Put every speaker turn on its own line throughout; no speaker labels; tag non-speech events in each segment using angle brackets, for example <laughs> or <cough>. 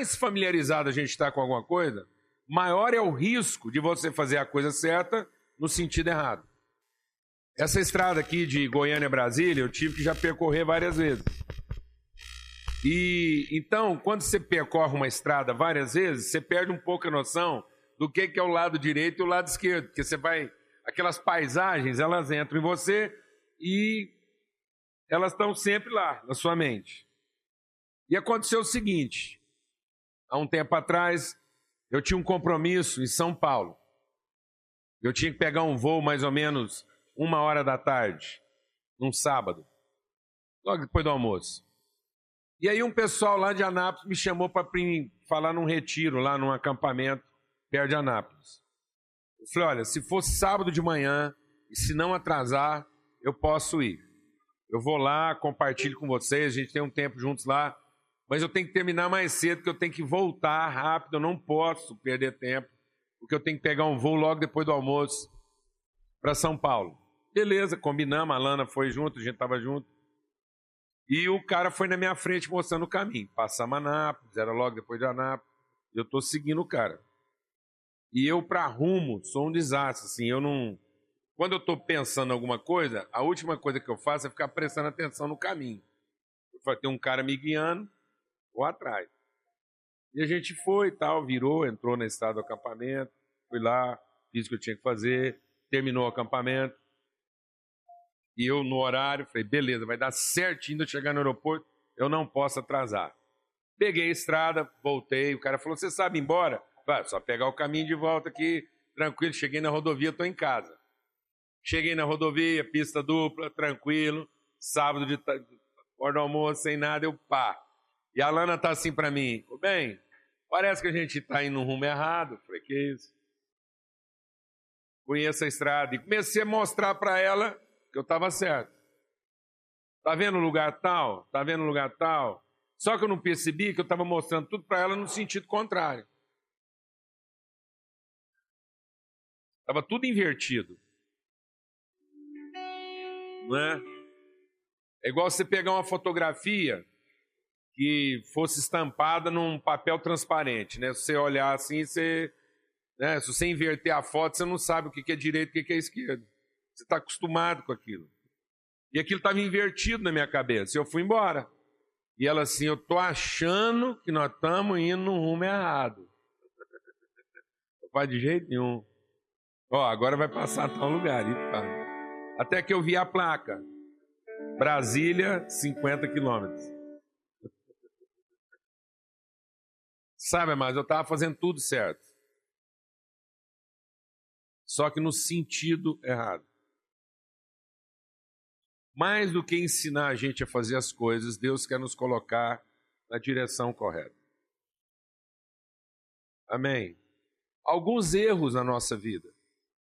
mais familiarizado a gente está com alguma coisa, maior é o risco de você fazer a coisa certa no sentido errado. Essa estrada aqui de Goiânia a Brasília, eu tive que já percorrer várias vezes. E então, quando você percorre uma estrada várias vezes, você perde um pouco a noção do que é o lado direito e o lado esquerdo, porque você vai aquelas paisagens, elas entram em você e elas estão sempre lá na sua mente. E aconteceu o seguinte: há um tempo atrás, eu tinha um compromisso em São Paulo. Eu tinha que pegar um voo mais ou menos uma hora da tarde, num sábado, logo depois do almoço. E aí um pessoal lá de Anápolis me chamou para falar num retiro, lá num acampamento perto de Anápolis. Eu falei, olha, se for sábado de manhã e se não atrasar, eu posso ir. Eu vou lá, compartilho com vocês, a gente tem um tempo juntos lá, mas eu tenho que terminar mais cedo, porque eu tenho que voltar rápido, eu não posso perder tempo, porque eu tenho que pegar um voo logo depois do almoço para São Paulo. Beleza, combinamos, a Lana foi junto, a gente estava junto. E o cara foi na minha frente mostrando o caminho. Passamos Anápolis, era logo depois de Anápolis. Eu estou seguindo o cara. E eu, para rumo, sou um desastre. Assim, eu não. Quando eu estou pensando alguma coisa, a última coisa que eu faço é ficar prestando atenção no caminho. Tem um cara me guiando, ou atrás. E a gente foi e tal, virou, entrou na estrada do acampamento, fui lá, fiz o que eu tinha que fazer, terminou o acampamento. E eu, no horário, falei, beleza, vai dar certinho de eu chegar no aeroporto, eu não posso atrasar. Peguei a estrada, voltei, o cara falou, você sabe ir embora? Falei, só pegar o caminho de volta aqui, tranquilo, cheguei na rodovia, estou em casa. Cheguei na rodovia, pista dupla, tranquilo, sábado de hora do almoço, sem nada, eu pá. E a Lana tá assim para mim, bem, parece que a gente está indo no rumo errado. Falei, que isso? Conheço a estrada. E comecei a mostrar para ela que eu estava certo. Tá vendo o lugar tal? Tá vendo o lugar tal? Só que eu não percebi que eu estava mostrando tudo para ela no sentido contrário. Estava tudo invertido. Não é? É igual você pegar uma fotografia que fosse estampada num papel transparente, né? Se você olhar assim, você, né? se você inverter a foto, você não sabe o que é direito e o que é esquerdo. Você está acostumado com aquilo. E aquilo estava invertido na minha cabeça. Eu fui embora. E ela assim, eu tô achando que nós estamos indo no rumo errado. <laughs> Não faz de jeito nenhum. Ó, agora vai passar tal lugar. Até que eu vi a placa. Brasília, 50 quilômetros. Sabe, mas eu estava fazendo tudo certo. Só que no sentido errado. Mais do que ensinar a gente a fazer as coisas, Deus quer nos colocar na direção correta. Amém. Alguns erros na nossa vida,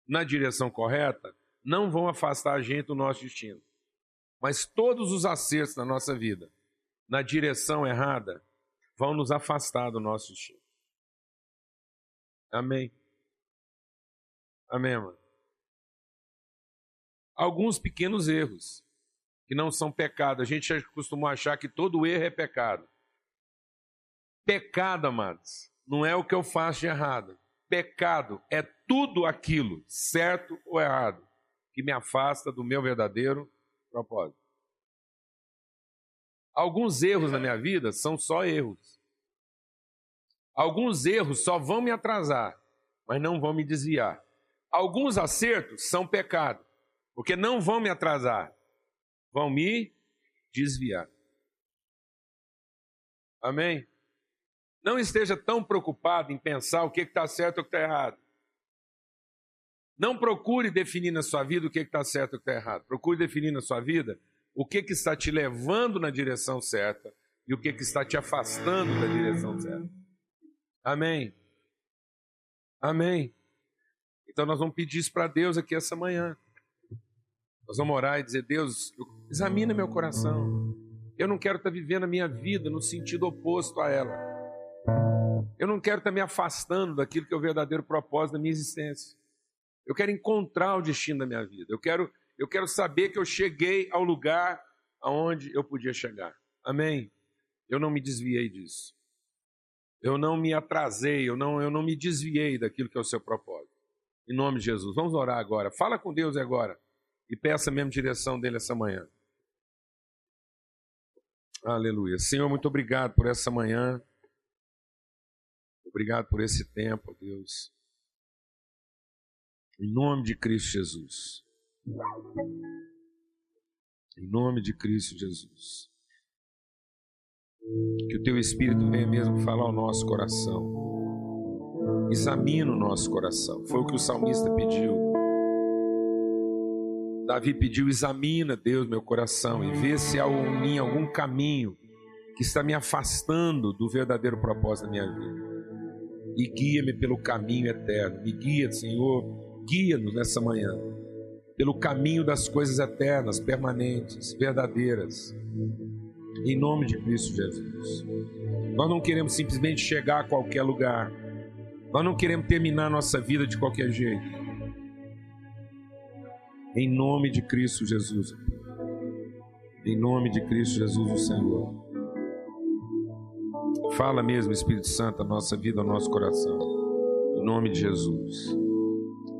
na direção correta, não vão afastar a gente do nosso destino. Mas todos os acertos na nossa vida, na direção errada, vão nos afastar do nosso destino. Amém. Amém, mano. Alguns pequenos erros que não são pecado. A gente costuma achar que todo erro é pecado. Pecado, amados, não é o que eu faço de errado. Pecado é tudo aquilo, certo ou errado, que me afasta do meu verdadeiro propósito. Alguns erros na minha vida são só erros. Alguns erros só vão me atrasar, mas não vão me desviar. Alguns acertos são pecado, porque não vão me atrasar, vão me desviar. Amém? Não esteja tão preocupado em pensar o que está certo ou o que está errado. Não procure definir na sua vida o que está certo ou o que está errado. Procure definir na sua vida o que, que está te levando na direção certa e o que, que está te afastando da direção certa. Amém. Amém. Então nós vamos pedir isso para Deus aqui essa manhã. Nós vamos orar e dizer: Deus, examina meu coração. Eu não quero estar vivendo a minha vida no sentido oposto a ela. Eu não quero estar me afastando daquilo que é o verdadeiro propósito da minha existência. Eu quero encontrar o destino da minha vida. Eu quero, eu quero saber que eu cheguei ao lugar aonde eu podia chegar. Amém? Eu não me desviei disso. eu não me atrasei, eu não, eu não me desviei daquilo que é o seu propósito. Em nome de Jesus. Vamos orar agora. Fala com Deus agora. E peça a mesma direção dele essa manhã. Aleluia. Senhor, muito obrigado por essa manhã. Obrigado por esse tempo, Deus. Em nome de Cristo Jesus. Em nome de Cristo Jesus. Que o teu Espírito venha mesmo falar ao nosso coração. Examina o nosso coração. Foi o que o salmista pediu. Davi pediu: examina, Deus, meu coração e vê se há em mim algum caminho que está me afastando do verdadeiro propósito da minha vida. E guia-me pelo caminho eterno. Me guia, Senhor, guia-nos nessa manhã pelo caminho das coisas eternas, permanentes, verdadeiras. Em nome de Cristo Jesus. Nós não queremos simplesmente chegar a qualquer lugar. Nós não queremos terminar nossa vida de qualquer jeito. Em nome de Cristo Jesus. Em nome de Cristo Jesus, o Senhor. Fala mesmo, Espírito Santo, a nossa vida, ao nosso coração. Em nome de Jesus.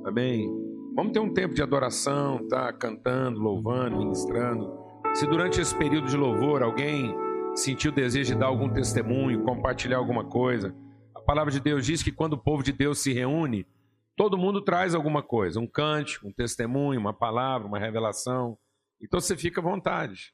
Amém. Vamos ter um tempo de adoração, tá? Cantando, louvando, ministrando. Se durante esse período de louvor alguém sentiu o desejo de dar algum testemunho, compartilhar alguma coisa, a palavra de Deus diz que quando o povo de Deus se reúne, todo mundo traz alguma coisa, um cântico, um testemunho, uma palavra, uma revelação. Então você fica à vontade.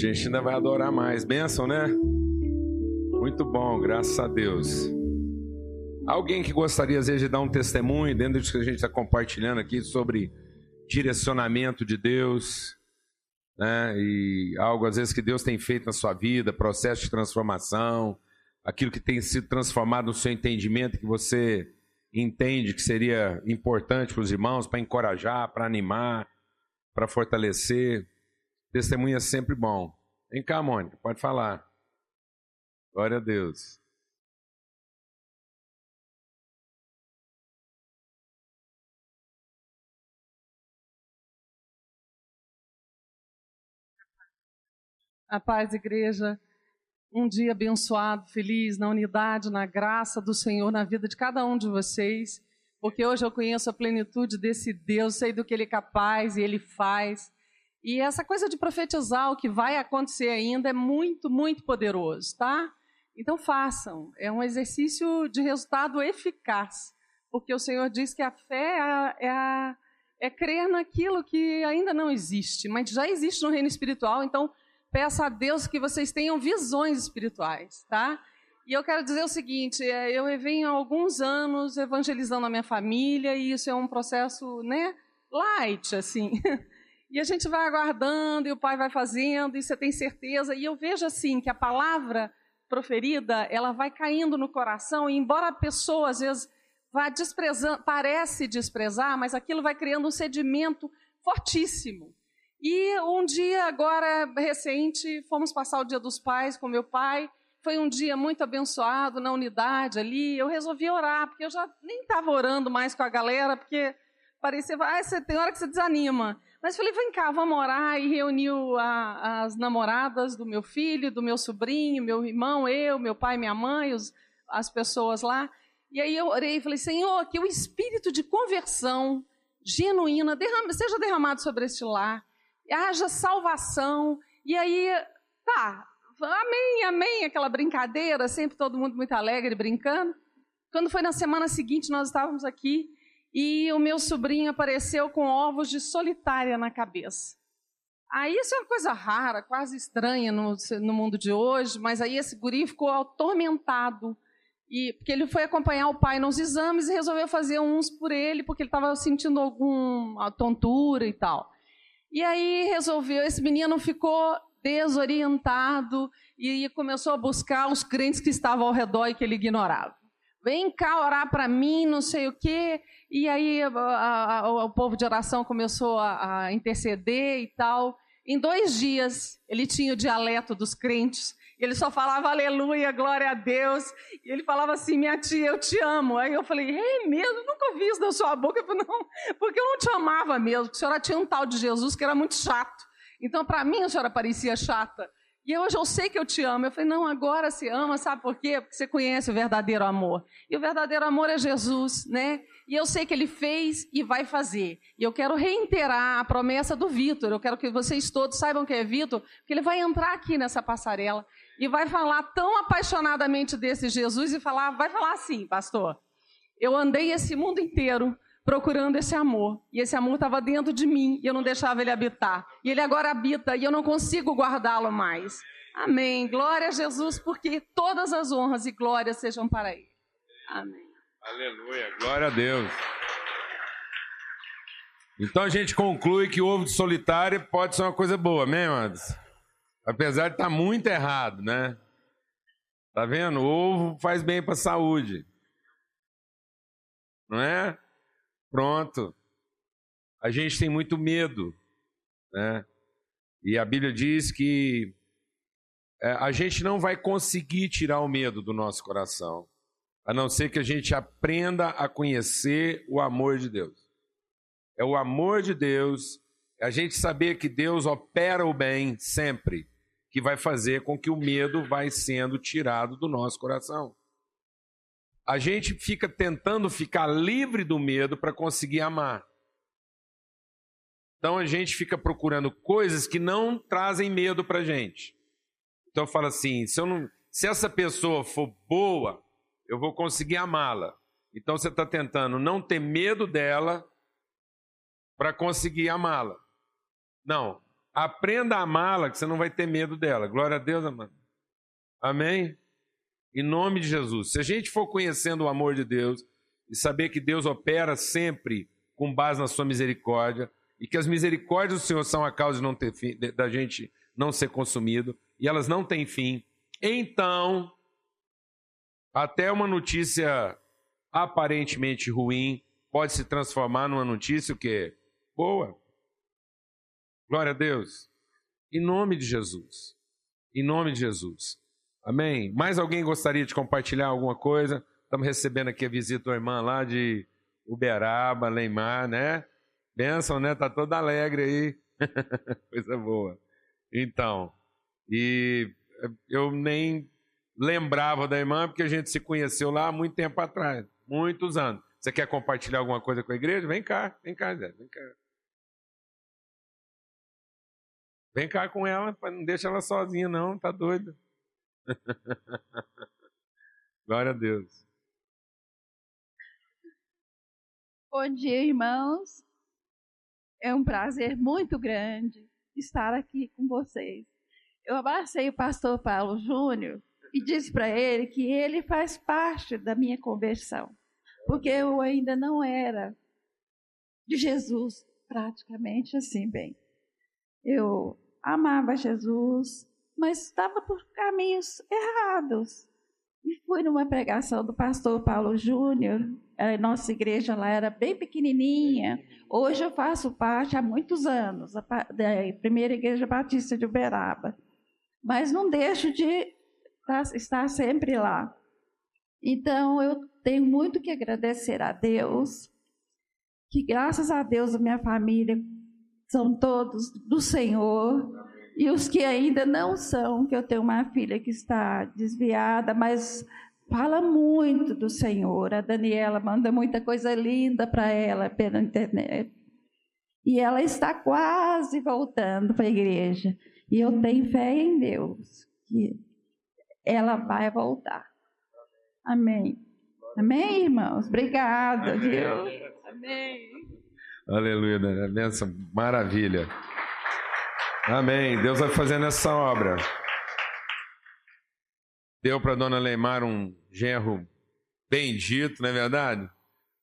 Gente ainda vai adorar mais. Bênção, né? Muito bom, graças a Deus. Alguém que gostaria, às vezes, de dar um testemunho dentro disso que a gente está compartilhando aqui sobre direcionamento de Deus, né? E algo, às vezes, que Deus tem feito na sua vida, processo de transformação, aquilo que tem sido transformado no seu entendimento, que você entende que seria importante para os irmãos, para encorajar, para animar, para fortalecer. Testemunho é sempre bom. Vem cá, Mônica, pode falar. Glória a Deus.
A paz, igreja. Um dia abençoado, feliz, na unidade, na graça do Senhor, na vida de cada um de vocês, porque hoje eu conheço a plenitude desse Deus, sei do que Ele é capaz e Ele faz. E essa coisa de profetizar o que vai acontecer ainda é muito, muito poderoso, tá? Então façam. É um exercício de resultado eficaz, porque o Senhor diz que a fé é, a, é, a, é crer naquilo que ainda não existe, mas já existe no reino espiritual. Então peça a Deus que vocês tenham visões espirituais, tá? E eu quero dizer o seguinte: é, eu venho há alguns anos evangelizando a minha família e isso é um processo, né, light, assim. <laughs> E a gente vai aguardando, e o pai vai fazendo, e você tem certeza. E eu vejo assim que a palavra proferida, ela vai caindo no coração, e embora a pessoa às vezes vá desprezando, parece desprezar, mas aquilo vai criando um sedimento fortíssimo. E um dia agora recente, fomos passar o Dia dos Pais com meu pai. Foi um dia muito abençoado na unidade ali. Eu resolvi orar, porque eu já nem estava orando mais com a galera, porque parecia, ah, você tem hora que você desanima. Mas falei, vem cá, vamos orar. E reuniu a, as namoradas do meu filho, do meu sobrinho, meu irmão, eu, meu pai, minha mãe, os, as pessoas lá. E aí eu orei e falei, Senhor, que o espírito de conversão genuína derrama, seja derramado sobre este lar, haja salvação. E aí, tá, amém, amém, aquela brincadeira, sempre todo mundo muito alegre, brincando. Quando foi na semana seguinte, nós estávamos aqui e o meu sobrinho apareceu com ovos de solitária na cabeça. Aí isso é uma coisa rara, quase estranha no, no mundo de hoje, mas aí esse guri ficou atormentado, e, porque ele foi acompanhar o pai nos exames e resolveu fazer uns por ele, porque ele estava sentindo alguma tontura e tal. E aí resolveu, esse menino ficou desorientado e começou a buscar os crentes que estavam ao redor e que ele ignorava. Vem cá orar para mim, não sei o quê. E aí a, a, a, o povo de oração começou a interceder e tal. Em dois dias, ele tinha o dialeto dos crentes. Ele só falava aleluia, glória a Deus. E ele falava assim, minha tia, eu te amo. Aí eu falei, é mesmo? Nunca ouvi isso da sua boca. Eu <laughs> falei, não, porque eu não te amava mesmo. Porque a senhora tinha um tal de Jesus que era muito chato. Então, para mim, a senhora parecia chata. E hoje eu sei que eu te amo. Eu falei, não, agora se ama, sabe por quê? Porque você conhece o verdadeiro amor. E o verdadeiro amor é Jesus, né? E eu sei que ele fez e vai fazer. E eu quero reiterar a promessa do Vitor. Eu quero que vocês todos saibam que é Vitor, porque ele vai entrar aqui nessa passarela e vai falar tão apaixonadamente desse Jesus e falar, vai falar assim, pastor. Eu andei esse mundo inteiro procurando esse amor. E esse amor estava dentro de mim e eu não deixava ele habitar. E ele agora habita e eu não consigo guardá-lo mais. Amém. Glória a Jesus, porque todas as honras e glórias sejam para ele. Amém.
Aleluia. Glória a Deus. Então a gente conclui que o ovo de solitário pode ser uma coisa boa, amém, amados? Apesar de estar tá muito errado, né? Tá vendo? O ovo faz bem para a saúde. Não é? Pronto. A gente tem muito medo, né? E a Bíblia diz que é, a gente não vai conseguir tirar o medo do nosso coração, a não ser que a gente aprenda a conhecer o amor de Deus. É o amor de Deus, é a gente saber que Deus opera o bem sempre, que vai fazer com que o medo vai sendo tirado do nosso coração a gente fica tentando ficar livre do medo para conseguir amar. Então a gente fica procurando coisas que não trazem medo para gente. Então fala assim: se, não, se essa pessoa for boa, eu vou conseguir amá-la. Então você está tentando não ter medo dela para conseguir amá-la. Não, aprenda a amá-la que você não vai ter medo dela. Glória a Deus, amado. Amém? Em nome de Jesus. Se a gente for conhecendo o amor de Deus e saber que Deus opera sempre com base na sua misericórdia e que as misericórdias do Senhor são a causa de não ter fim, da gente não ser consumido e elas não têm fim, então até uma notícia aparentemente ruim pode se transformar numa notícia que boa. Glória a Deus. Em nome de Jesus. Em nome de Jesus. Amém? Mais alguém gostaria de compartilhar alguma coisa? Estamos recebendo aqui a visita da irmã lá de Uberaba, Leimar, né? Benção, né? Tá toda alegre aí. <laughs> coisa boa. Então, e eu nem lembrava da irmã porque a gente se conheceu lá há muito tempo atrás, muitos anos. Você quer compartilhar alguma coisa com a igreja? Vem cá, vem cá, Zé, vem cá. Vem cá com ela, não deixa ela sozinha não, tá doida. <laughs> Glória a Deus.
Bom dia, irmãos. É um prazer muito grande estar aqui com vocês. Eu abracei o pastor Paulo Júnior e disse para ele que ele faz parte da minha conversão, porque eu ainda não era de Jesus praticamente assim bem. Eu amava Jesus, mas estava por caminhos errados. E fui numa pregação do pastor Paulo Júnior, a nossa igreja lá era bem pequenininha. Hoje eu faço parte há muitos anos da primeira igreja batista de Uberaba, mas não deixo de estar sempre lá. Então eu tenho muito que agradecer a Deus, que graças a Deus a minha família são todos do Senhor. E os que ainda não são, que eu tenho uma filha que está desviada, mas fala muito do Senhor. A Daniela manda muita coisa linda para ela pela internet. E ela está quase voltando para a igreja. E eu tenho fé em Deus que ela vai voltar. Amém. Amém, irmãos? Obrigada, viu? Amém.
Aleluia, né? benção, maravilha. Amém. Deus vai fazendo essa obra. Deu para dona Leimar um genro bendito, não é verdade?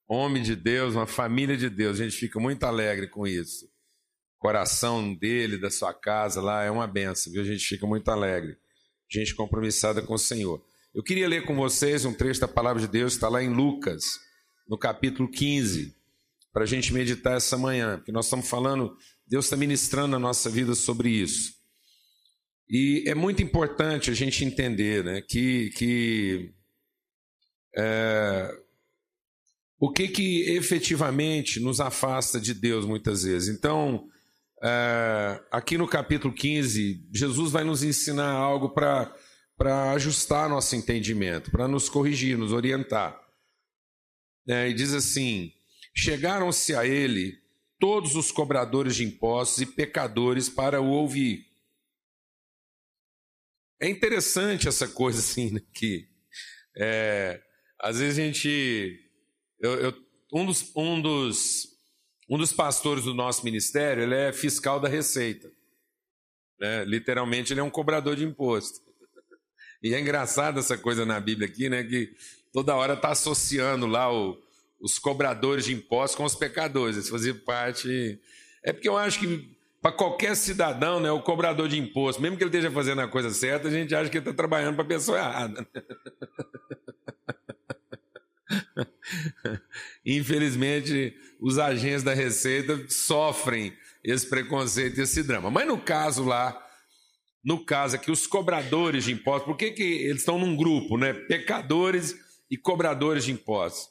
Homem de Deus, uma família de Deus. A gente fica muito alegre com isso. coração dele, da sua casa lá, é uma benção, viu? A gente fica muito alegre. Gente compromissada com o Senhor. Eu queria ler com vocês um trecho da palavra de Deus, está lá em Lucas, no capítulo 15, para a gente meditar essa manhã, porque nós estamos falando, Deus está ministrando a nossa vida sobre isso. E é muito importante a gente entender né, que, que é, o que, que efetivamente nos afasta de Deus muitas vezes. Então, é, aqui no capítulo 15, Jesus vai nos ensinar algo para ajustar nosso entendimento, para nos corrigir, nos orientar. É, e diz assim: Chegaram-se a ele todos os cobradores de impostos e pecadores para o ouvir. É interessante essa coisa assim, né, que é, às vezes a gente. Eu, eu, um, dos, um, dos, um dos pastores do nosso ministério ele é fiscal da Receita. Né? Literalmente, ele é um cobrador de imposto. E é engraçado essa coisa na Bíblia aqui, né? Que toda hora está associando lá o, os cobradores de impostos com os pecadores. Eles faziam parte. É porque eu acho que para qualquer cidadão, né, o cobrador de imposto, mesmo que ele esteja fazendo a coisa certa, a gente acha que ele está trabalhando para a pessoa errada. <laughs> Infelizmente, os agentes da Receita sofrem esse preconceito e esse drama. Mas no caso lá, no caso aqui, os cobradores de impostos, por que, que eles estão num grupo, né? Pecadores e cobradores de impostos.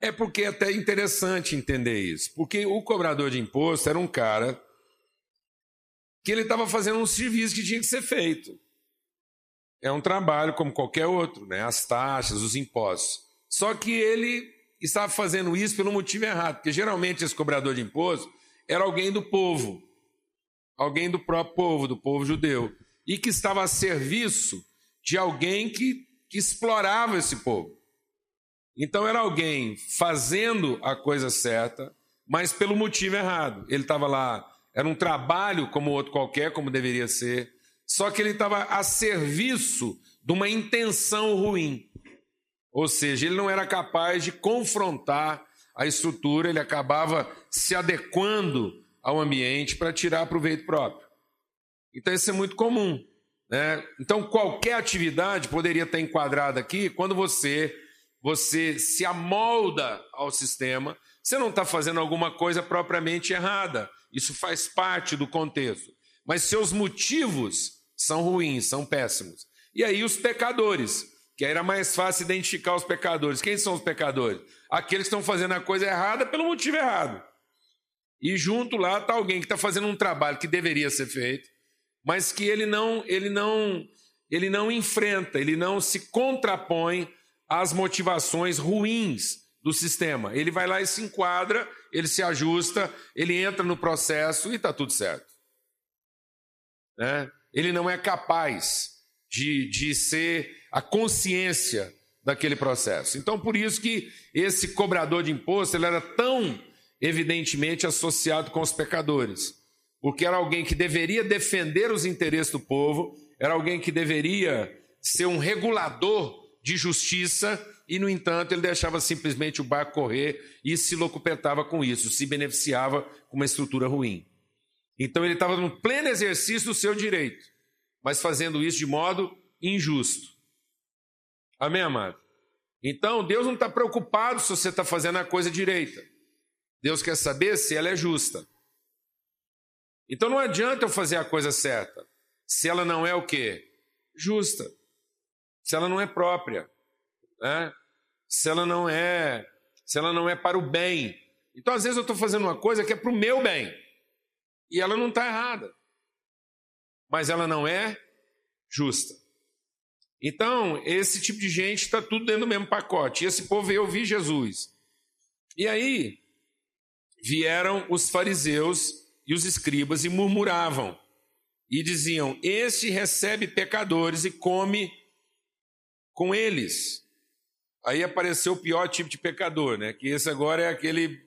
É porque é até interessante entender isso. Porque o cobrador de imposto era um cara que ele estava fazendo um serviço que tinha que ser feito. É um trabalho como qualquer outro, né? As taxas, os impostos. Só que ele estava fazendo isso pelo motivo errado, porque geralmente esse cobrador de imposto era alguém do povo, alguém do próprio povo, do povo judeu, e que estava a serviço de alguém que, que explorava esse povo. Então era alguém fazendo a coisa certa, mas pelo motivo errado. Ele estava lá, era um trabalho como outro qualquer, como deveria ser, só que ele estava a serviço de uma intenção ruim. Ou seja, ele não era capaz de confrontar a estrutura, ele acabava se adequando ao ambiente para tirar proveito próprio. Então, isso é muito comum. Né? Então, qualquer atividade poderia estar enquadrada aqui quando você, você se amolda ao sistema, você não está fazendo alguma coisa propriamente errada. Isso faz parte do contexto. Mas seus motivos são ruins, são péssimos. E aí, os pecadores que era mais fácil identificar os pecadores. Quem são os pecadores? Aqueles que estão fazendo a coisa errada pelo motivo errado. E junto lá está alguém que está fazendo um trabalho que deveria ser feito, mas que ele não, ele não, ele não enfrenta, ele não se contrapõe às motivações ruins do sistema. Ele vai lá e se enquadra, ele se ajusta, ele entra no processo e está tudo certo. Né? Ele não é capaz de, de ser a consciência daquele processo. Então, por isso que esse cobrador de imposto ele era tão evidentemente associado com os pecadores, porque era alguém que deveria defender os interesses do povo, era alguém que deveria ser um regulador de justiça e, no entanto, ele deixava simplesmente o barco correr e se locupetava com isso, se beneficiava com uma estrutura ruim. Então, ele estava no pleno exercício do seu direito, mas fazendo isso de modo injusto. Amém, amado? Então, Deus não está preocupado se você está fazendo a coisa direita. Deus quer saber se ela é justa. Então não adianta eu fazer a coisa certa, se ela não é o quê? Justa. Se ela não é própria. Né? Se ela não é, se ela não é para o bem. Então, às vezes, eu estou fazendo uma coisa que é para o meu bem. E ela não está errada. Mas ela não é justa. Então, esse tipo de gente está tudo dentro do mesmo pacote. E esse povo veio ouvir Jesus. E aí, vieram os fariseus e os escribas e murmuravam. E diziam: Este recebe pecadores e come com eles. Aí apareceu o pior tipo de pecador, né? Que esse agora é aquele,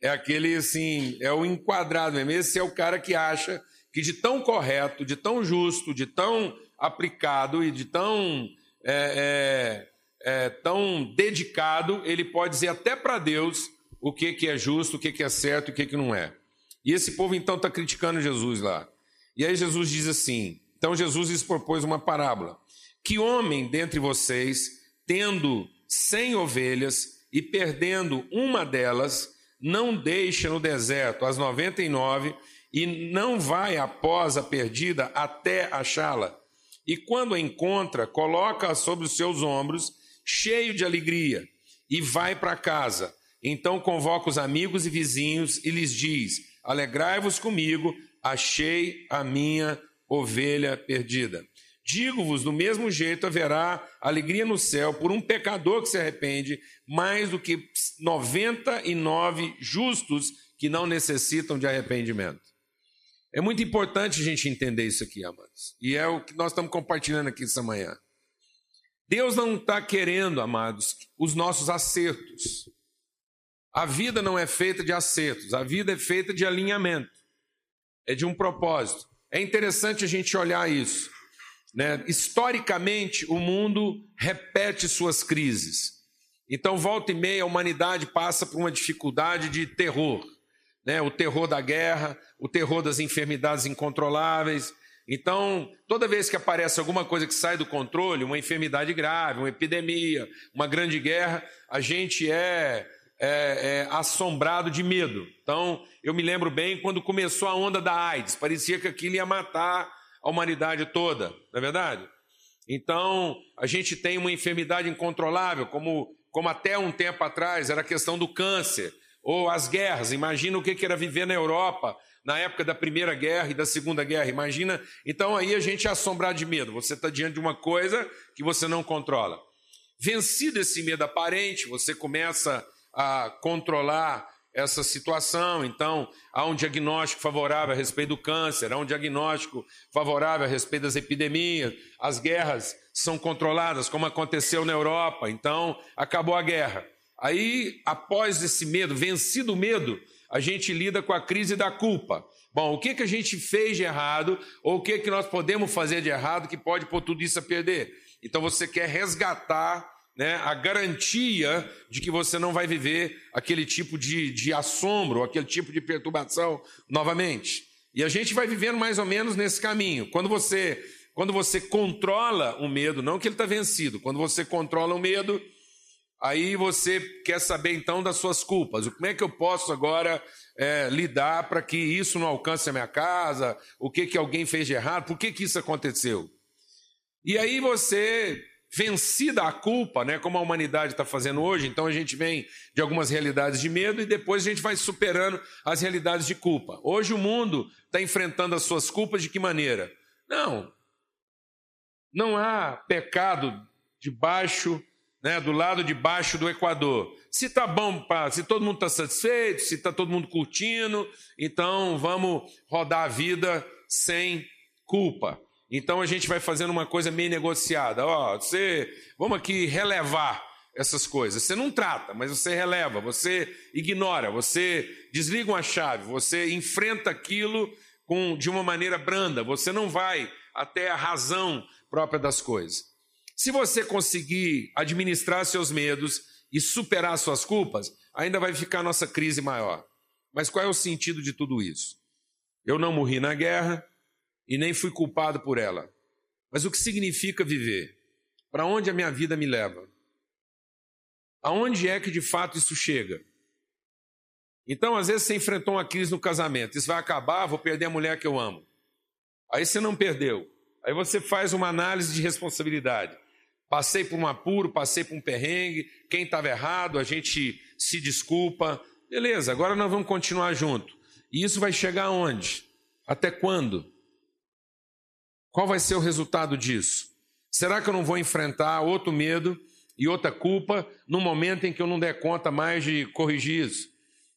é aquele assim, é o enquadrado mesmo. Esse é o cara que acha que de tão correto, de tão justo, de tão aplicado e de tão, é, é, é, tão dedicado, ele pode dizer até para Deus o que, que é justo, o que, que é certo e o que, que não é. E esse povo então está criticando Jesus lá. E aí Jesus diz assim: então Jesus propôs uma parábola. Que homem dentre vocês, tendo cem ovelhas e perdendo uma delas, não deixa no deserto as noventa e nove e não vai após a perdida até achá-la. E quando a encontra, coloca-a sobre os seus ombros, cheio de alegria, e vai para casa. Então convoca os amigos e vizinhos e lhes diz: Alegrai-vos comigo, achei a minha ovelha perdida. Digo-vos, do mesmo jeito haverá alegria no céu por um pecador que se arrepende, mais do que 99 justos que não necessitam de arrependimento. É muito importante a gente entender isso aqui, amados. E é o que nós estamos compartilhando aqui essa manhã. Deus não está querendo, amados, os nossos acertos. A vida não é feita de acertos, a vida é feita de alinhamento, é de um propósito. É interessante a gente olhar isso. Né? Historicamente, o mundo repete suas crises. Então, volta e meia, a humanidade passa por uma dificuldade de terror. Né? O terror da guerra, o terror das enfermidades incontroláveis. Então, toda vez que aparece alguma coisa que sai do controle, uma enfermidade grave, uma epidemia, uma grande guerra, a gente é é, é, assombrado de medo. Então, eu me lembro bem quando começou a onda da AIDS, parecia que aquilo ia matar a humanidade toda, não é verdade? Então, a gente tem uma enfermidade incontrolável, como, como até um tempo atrás era a questão do câncer, ou as guerras. Imagina o que era viver na Europa na época da Primeira Guerra e da Segunda Guerra. Imagina. Então, aí a gente é assombrado de medo. Você está diante de uma coisa que você não controla. Vencido esse medo aparente, você começa a controlar essa situação. Então, há um diagnóstico favorável a respeito do câncer, há um diagnóstico favorável a respeito das epidemias, as guerras são controladas, como aconteceu na Europa. Então, acabou a guerra. Aí, após esse medo, vencido o medo, a gente lida com a crise da culpa. Bom, o que, que a gente fez de errado, ou o que, que nós podemos fazer de errado que pode pôr tudo isso a perder? Então, você quer resgatar né, a garantia de que você não vai viver aquele tipo de, de assombro, aquele tipo de perturbação novamente. E a gente vai vivendo mais ou menos nesse caminho. Quando você, quando você controla o medo, não que ele está vencido, quando você controla o medo, aí você quer saber então das suas culpas. Como é que eu posso agora é, lidar para que isso não alcance a minha casa? O que, que alguém fez de errado? Por que, que isso aconteceu? E aí você vencida a culpa, né, como a humanidade está fazendo hoje, então a gente vem de algumas realidades de medo e depois a gente vai superando as realidades de culpa. Hoje o mundo está enfrentando as suas culpas de que maneira? Não. Não há pecado debaixo, né, do lado de baixo do Equador. Se está bom, se todo mundo está satisfeito, se está todo mundo curtindo, então vamos rodar a vida sem culpa. Então a gente vai fazendo uma coisa meio negociada. Ó, você, vamos aqui relevar essas coisas. Você não trata, mas você releva, você ignora, você desliga uma chave, você enfrenta aquilo com, de uma maneira branda, você não vai até a razão própria das coisas. Se você conseguir administrar seus medos e superar suas culpas, ainda vai ficar nossa crise maior. Mas qual é o sentido de tudo isso? Eu não morri na guerra, e nem fui culpado por ela. Mas o que significa viver? Para onde a minha vida me leva? Aonde é que de fato isso chega? Então, às vezes, você enfrentou uma crise no casamento, isso vai acabar, vou perder a mulher que eu amo. Aí você não perdeu. Aí você faz uma análise de responsabilidade. Passei por um apuro, passei por um perrengue, quem estava errado, a gente se desculpa. Beleza, agora nós vamos continuar junto. E isso vai chegar aonde? Até quando? Qual vai ser o resultado disso? Será que eu não vou enfrentar outro medo e outra culpa no momento em que eu não der conta mais de corrigir isso?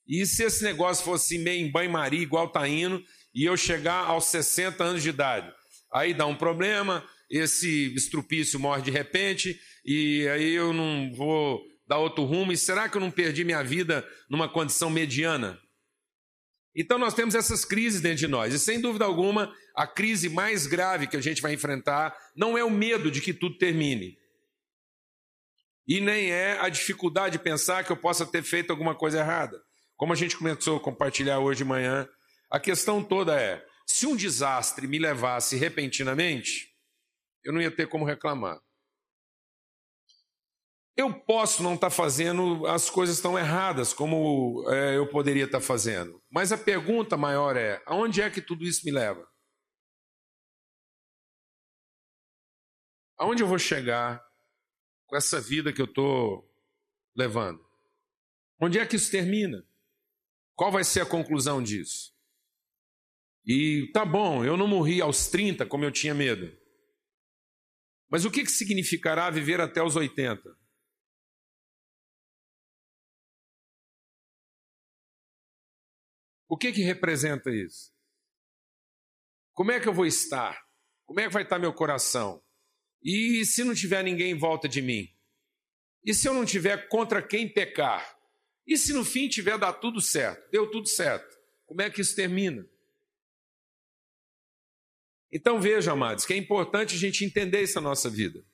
E se esse negócio fosse meio em banho-maria, igual está indo, e eu chegar aos 60 anos de idade? Aí dá um problema, esse estrupício morre de repente, e aí eu não vou dar outro rumo. E será que eu não perdi minha vida numa condição mediana? Então nós temos essas crises dentro de nós, e sem dúvida alguma, a crise mais grave que a gente vai enfrentar não é o medo de que tudo termine. E nem é a dificuldade de pensar que eu possa ter feito alguma coisa errada. Como a gente começou a compartilhar hoje de manhã, A questão toda é: se um desastre me levasse repentinamente, eu não ia ter como reclamar. Eu posso não estar tá fazendo as coisas tão erradas como é, eu poderia estar tá fazendo. Mas a pergunta maior é: aonde é que tudo isso me leva? Aonde eu vou chegar com essa vida que eu estou levando? Onde é que isso termina? Qual vai ser a conclusão disso? E tá bom, eu não morri aos 30 como eu tinha medo. Mas o que, que significará viver até os 80? O que que representa isso? Como é que eu vou estar? Como é que vai estar meu coração? E se não tiver ninguém em volta de mim? E se eu não tiver contra quem pecar? E se no fim tiver dar tudo certo? Deu tudo certo. Como é que isso termina? Então veja, amados, que é importante a gente entender essa nossa vida.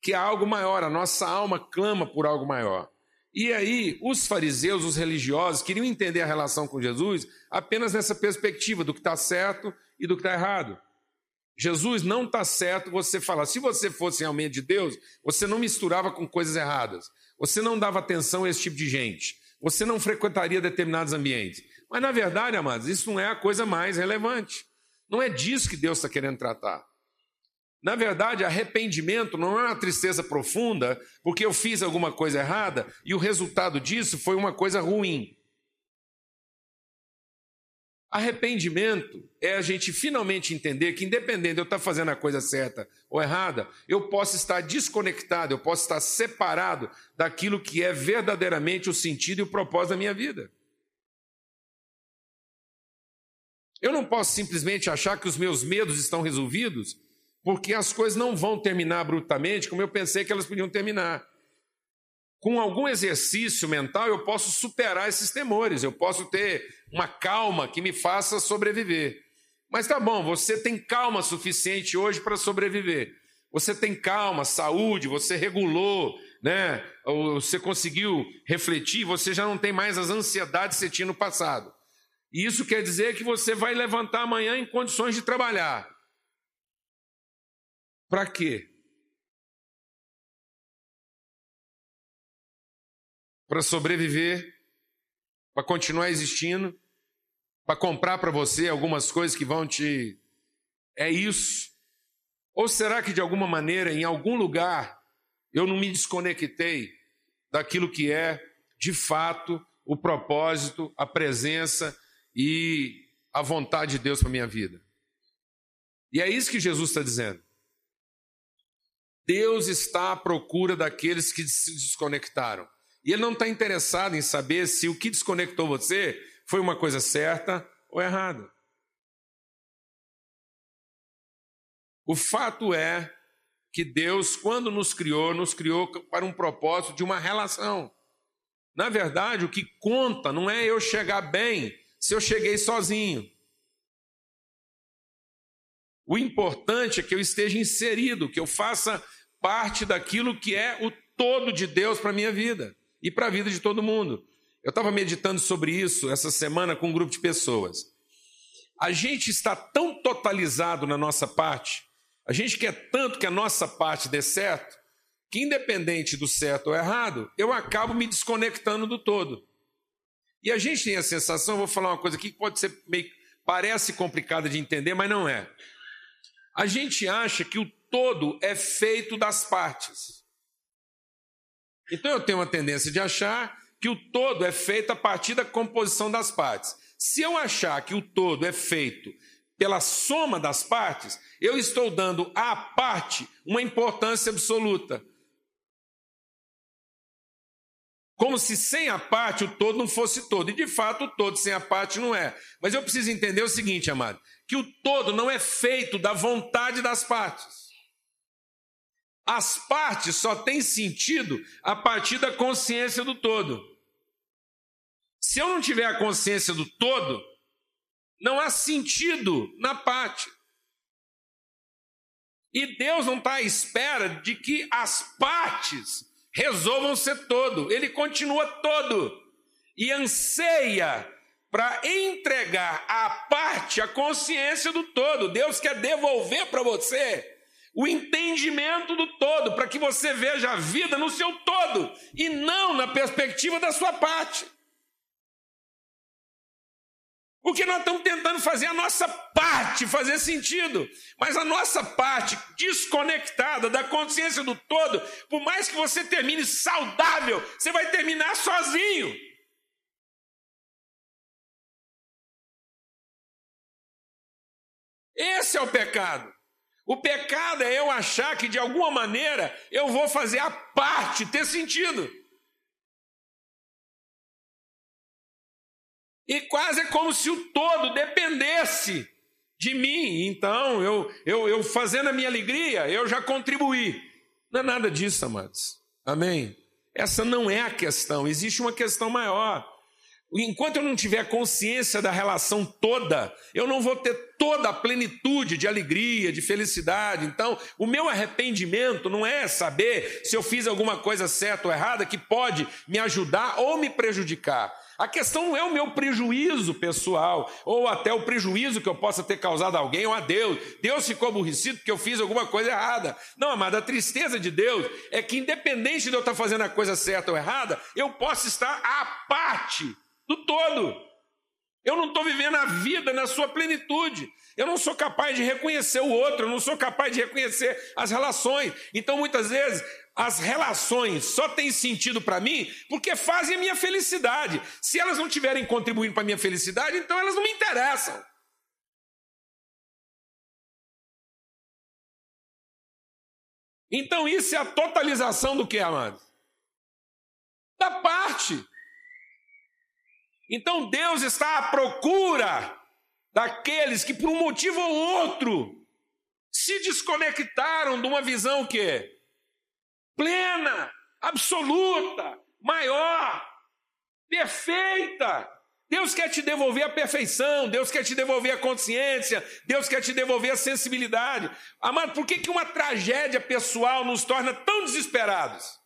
Que há algo maior, a nossa alma clama por algo maior. E aí, os fariseus, os religiosos, queriam entender a relação com Jesus apenas nessa perspectiva do que está certo e do que está errado. Jesus não está certo você falar. Se você fosse realmente de Deus, você não misturava com coisas erradas. Você não dava atenção a esse tipo de gente. Você não frequentaria determinados ambientes. Mas, na verdade, amados, isso não é a coisa mais relevante. Não é disso que Deus está querendo tratar. Na verdade, arrependimento não é uma tristeza profunda porque eu fiz alguma coisa errada e o resultado disso foi uma coisa ruim. Arrependimento é a gente finalmente entender que, independente de eu estar fazendo a coisa certa ou errada, eu posso estar desconectado, eu posso estar separado daquilo que é verdadeiramente o sentido e o propósito da minha vida. Eu não posso simplesmente achar que os meus medos estão resolvidos porque as coisas não vão terminar abruptamente como eu pensei que elas podiam terminar. Com algum exercício mental, eu posso superar esses temores, eu posso ter uma calma que me faça sobreviver. Mas tá bom, você tem calma suficiente hoje para sobreviver. Você tem calma, saúde, você regulou, né? Você conseguiu refletir, você já não tem mais as ansiedades que você tinha no passado. E isso quer dizer que você vai levantar amanhã em condições de trabalhar. Para quê? Para sobreviver, para continuar existindo, para comprar para você algumas coisas que vão te. É isso? Ou será que de alguma maneira, em algum lugar, eu não me desconectei daquilo que é, de fato, o propósito, a presença e a vontade de Deus para minha vida? E é isso que Jesus está dizendo. Deus está à procura daqueles que se desconectaram. E Ele não está interessado em saber se o que desconectou você foi uma coisa certa ou errada. O fato é que Deus, quando nos criou, nos criou para um propósito de uma relação. Na verdade, o que conta não é eu chegar bem se eu cheguei sozinho. O importante é que eu esteja inserido, que eu faça parte daquilo que é o todo de Deus para a minha vida e para a vida de todo mundo. Eu estava meditando sobre isso essa semana com um grupo de pessoas. A gente está tão totalizado na nossa parte, a gente quer tanto que a nossa parte dê certo, que independente do certo ou errado, eu acabo me desconectando do todo. E a gente tem a sensação, vou falar uma coisa aqui que pode ser meio parece complicada de entender, mas não é. A gente acha que o todo é feito das partes. Então eu tenho uma tendência de achar que o todo é feito a partir da composição das partes. Se eu achar que o todo é feito pela soma das partes, eu estou dando à parte uma importância absoluta. Como se sem a parte o todo não fosse todo. E de fato o todo sem a parte não é. Mas eu preciso entender o seguinte, amado: que o todo não é feito da vontade das partes. As partes só têm sentido a partir da consciência do todo. Se eu não tiver a consciência do todo, não há sentido na parte. E Deus não está à espera de que as partes resolvam ser todo. Ele continua todo e anseia para entregar a parte a consciência do todo. Deus quer devolver para você o entendimento do todo, para que você veja a vida no seu todo e não na perspectiva da sua parte. Porque nós estamos tentando fazer a nossa parte fazer sentido, mas a nossa parte desconectada da consciência do todo, por mais que você termine saudável, você vai terminar sozinho. Esse é o pecado. O pecado é eu achar que de alguma maneira eu vou fazer a parte ter sentido. E quase é como se o todo dependesse de mim. Então, eu, eu, eu fazendo a minha alegria, eu já contribuí. Não é nada disso, amados. Amém? Essa não é a questão. Existe uma questão maior. Enquanto eu não tiver consciência da relação toda, eu não vou ter toda a plenitude de alegria, de felicidade. Então, o meu arrependimento não é saber se eu fiz alguma coisa certa ou errada que pode me ajudar ou me prejudicar. A questão não é o meu prejuízo pessoal, ou até o prejuízo que eu possa ter causado a alguém ou a Deus. Deus ficou aborrecido porque eu fiz alguma coisa errada. Não, amado, a tristeza de Deus é que, independente de eu estar fazendo a coisa certa ou errada, eu posso estar à parte do todo. Eu não estou vivendo a vida na sua plenitude. Eu não sou capaz de reconhecer o outro, eu não sou capaz de reconhecer as relações. Então, muitas vezes, as relações só têm sentido para mim porque fazem a minha felicidade. Se elas não estiverem contribuindo para a minha felicidade, então elas não me interessam. Então isso é a totalização do que, amado? Da parte. Então Deus está à procura daqueles que por um motivo ou outro se desconectaram de uma visão que plena, absoluta, maior, perfeita. Deus quer te devolver a perfeição, Deus quer te devolver a consciência, Deus quer te devolver a sensibilidade. Amado, por que, que uma tragédia pessoal nos torna tão desesperados?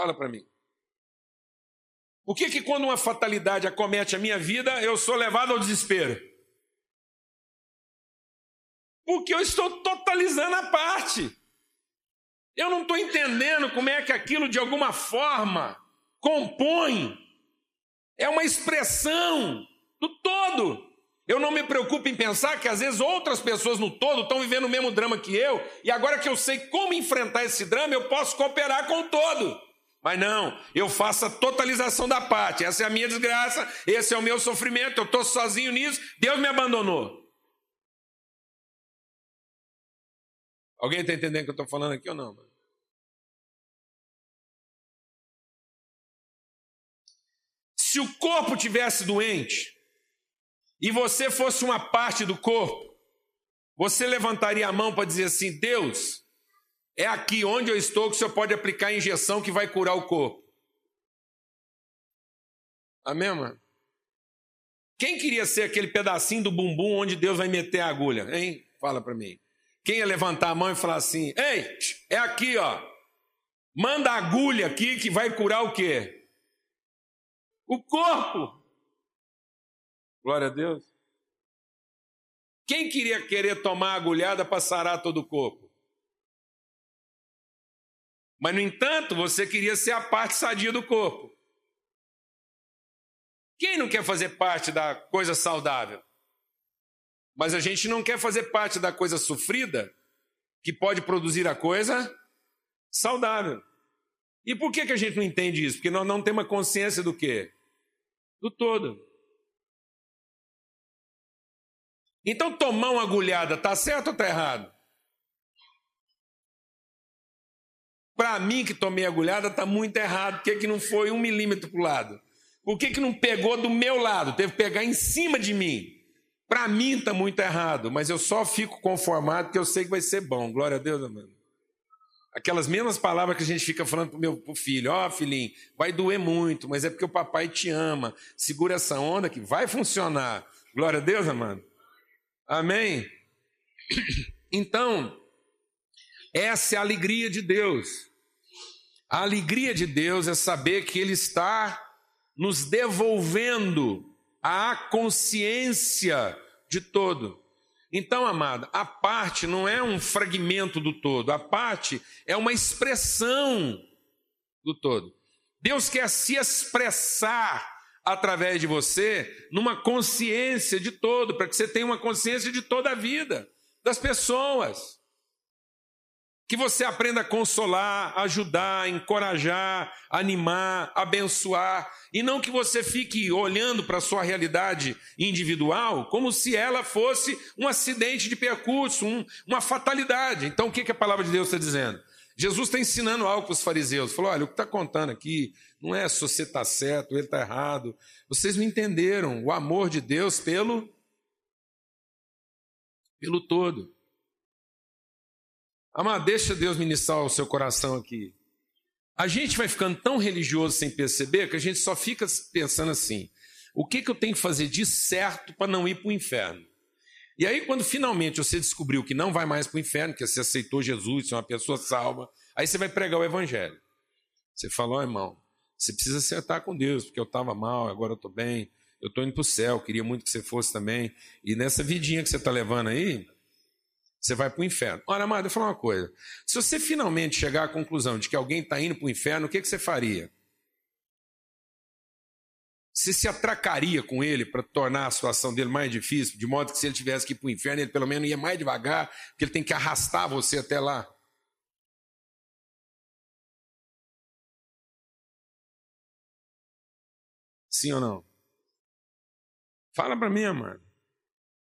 Fala para mim. Por que, que quando uma fatalidade acomete a minha vida, eu sou levado ao desespero? Porque eu estou totalizando a parte. Eu não estou entendendo como é que aquilo de alguma forma compõe. É uma expressão do todo. Eu não me preocupo em pensar que às vezes outras pessoas no todo estão vivendo o mesmo drama que eu, e agora que eu sei como enfrentar esse drama, eu posso cooperar com o todo. Mas não, eu faço a totalização da parte. Essa é a minha desgraça, esse é o meu sofrimento, eu estou sozinho nisso, Deus me abandonou. Alguém está entendendo o que eu estou falando aqui ou não? Se o corpo tivesse doente e você fosse uma parte do corpo, você levantaria a mão para dizer assim: Deus, é aqui onde eu estou que o Senhor pode aplicar a injeção que vai curar o corpo. Amém, mano? Quem queria ser aquele pedacinho do bumbum onde Deus vai meter a agulha, hein? Fala para mim. Quem ia levantar a mão e falar assim: Ei, é aqui, ó. Manda a agulha aqui que vai curar o quê? O corpo. Glória a Deus. Quem queria querer tomar agulhada para sarar todo o corpo? Mas, no entanto, você queria ser a parte sadia do corpo. Quem não quer fazer parte da coisa saudável? Mas a gente não quer fazer parte da coisa sofrida que pode produzir a coisa saudável. E por que, que a gente não entende isso? Porque nós não temos consciência do quê? Do todo. Então tomar uma agulhada, está certo ou está errado? Para mim que tomei agulhada, está muito errado. Por que, que não foi um milímetro para o lado? Por que, que não pegou do meu lado? Teve que pegar em cima de mim. Para mim está muito errado, mas eu só fico conformado porque eu sei que vai ser bom. Glória a Deus, amado. Aquelas mesmas palavras que a gente fica falando para o meu filho: Ó, oh, filhinho, vai doer muito, mas é porque o papai te ama. Segura essa onda que vai funcionar. Glória a Deus, amado. Amém? Então, essa é a alegria de Deus. A alegria de Deus é saber que Ele está nos devolvendo a consciência de todo. Então, amada, a parte não é um fragmento do todo, a parte é uma expressão do todo. Deus quer se expressar através de você numa consciência de todo, para que você tenha uma consciência de toda a vida das pessoas que você aprenda a consolar, ajudar, encorajar, animar, abençoar, e não que você fique olhando para a sua realidade individual como se ela fosse um acidente de percurso, um, uma fatalidade. Então, o que, que a palavra de Deus está dizendo? Jesus está ensinando algo para os fariseus. Falou: olha, o que está contando aqui não é se você está certo, ele está errado. Vocês não entenderam o amor de Deus pelo, pelo todo. Amado, deixa Deus ministrar o seu coração aqui. A gente vai ficando tão religioso sem perceber que a gente só fica pensando assim: o que, que eu tenho que fazer de certo para não ir para o inferno? E aí, quando finalmente você descobriu que não vai mais para o inferno, que você aceitou Jesus, você é uma pessoa salva, aí você vai pregar o evangelho. Você falou, oh, irmão, você precisa acertar com Deus, porque eu estava mal, agora eu estou bem, eu estou indo para o céu, queria muito que você fosse também. E nessa vidinha que você está levando aí, você vai para o inferno. Ora, amado, eu falar uma coisa. Se você finalmente chegar à conclusão de que alguém está indo para o inferno, o que, que você faria? Você se atracaria com ele para tornar a situação dele mais difícil, de modo que se ele tivesse que ir para o inferno, ele pelo menos ia mais devagar, porque ele tem que arrastar você até lá. Sim ou não? Fala para mim, amado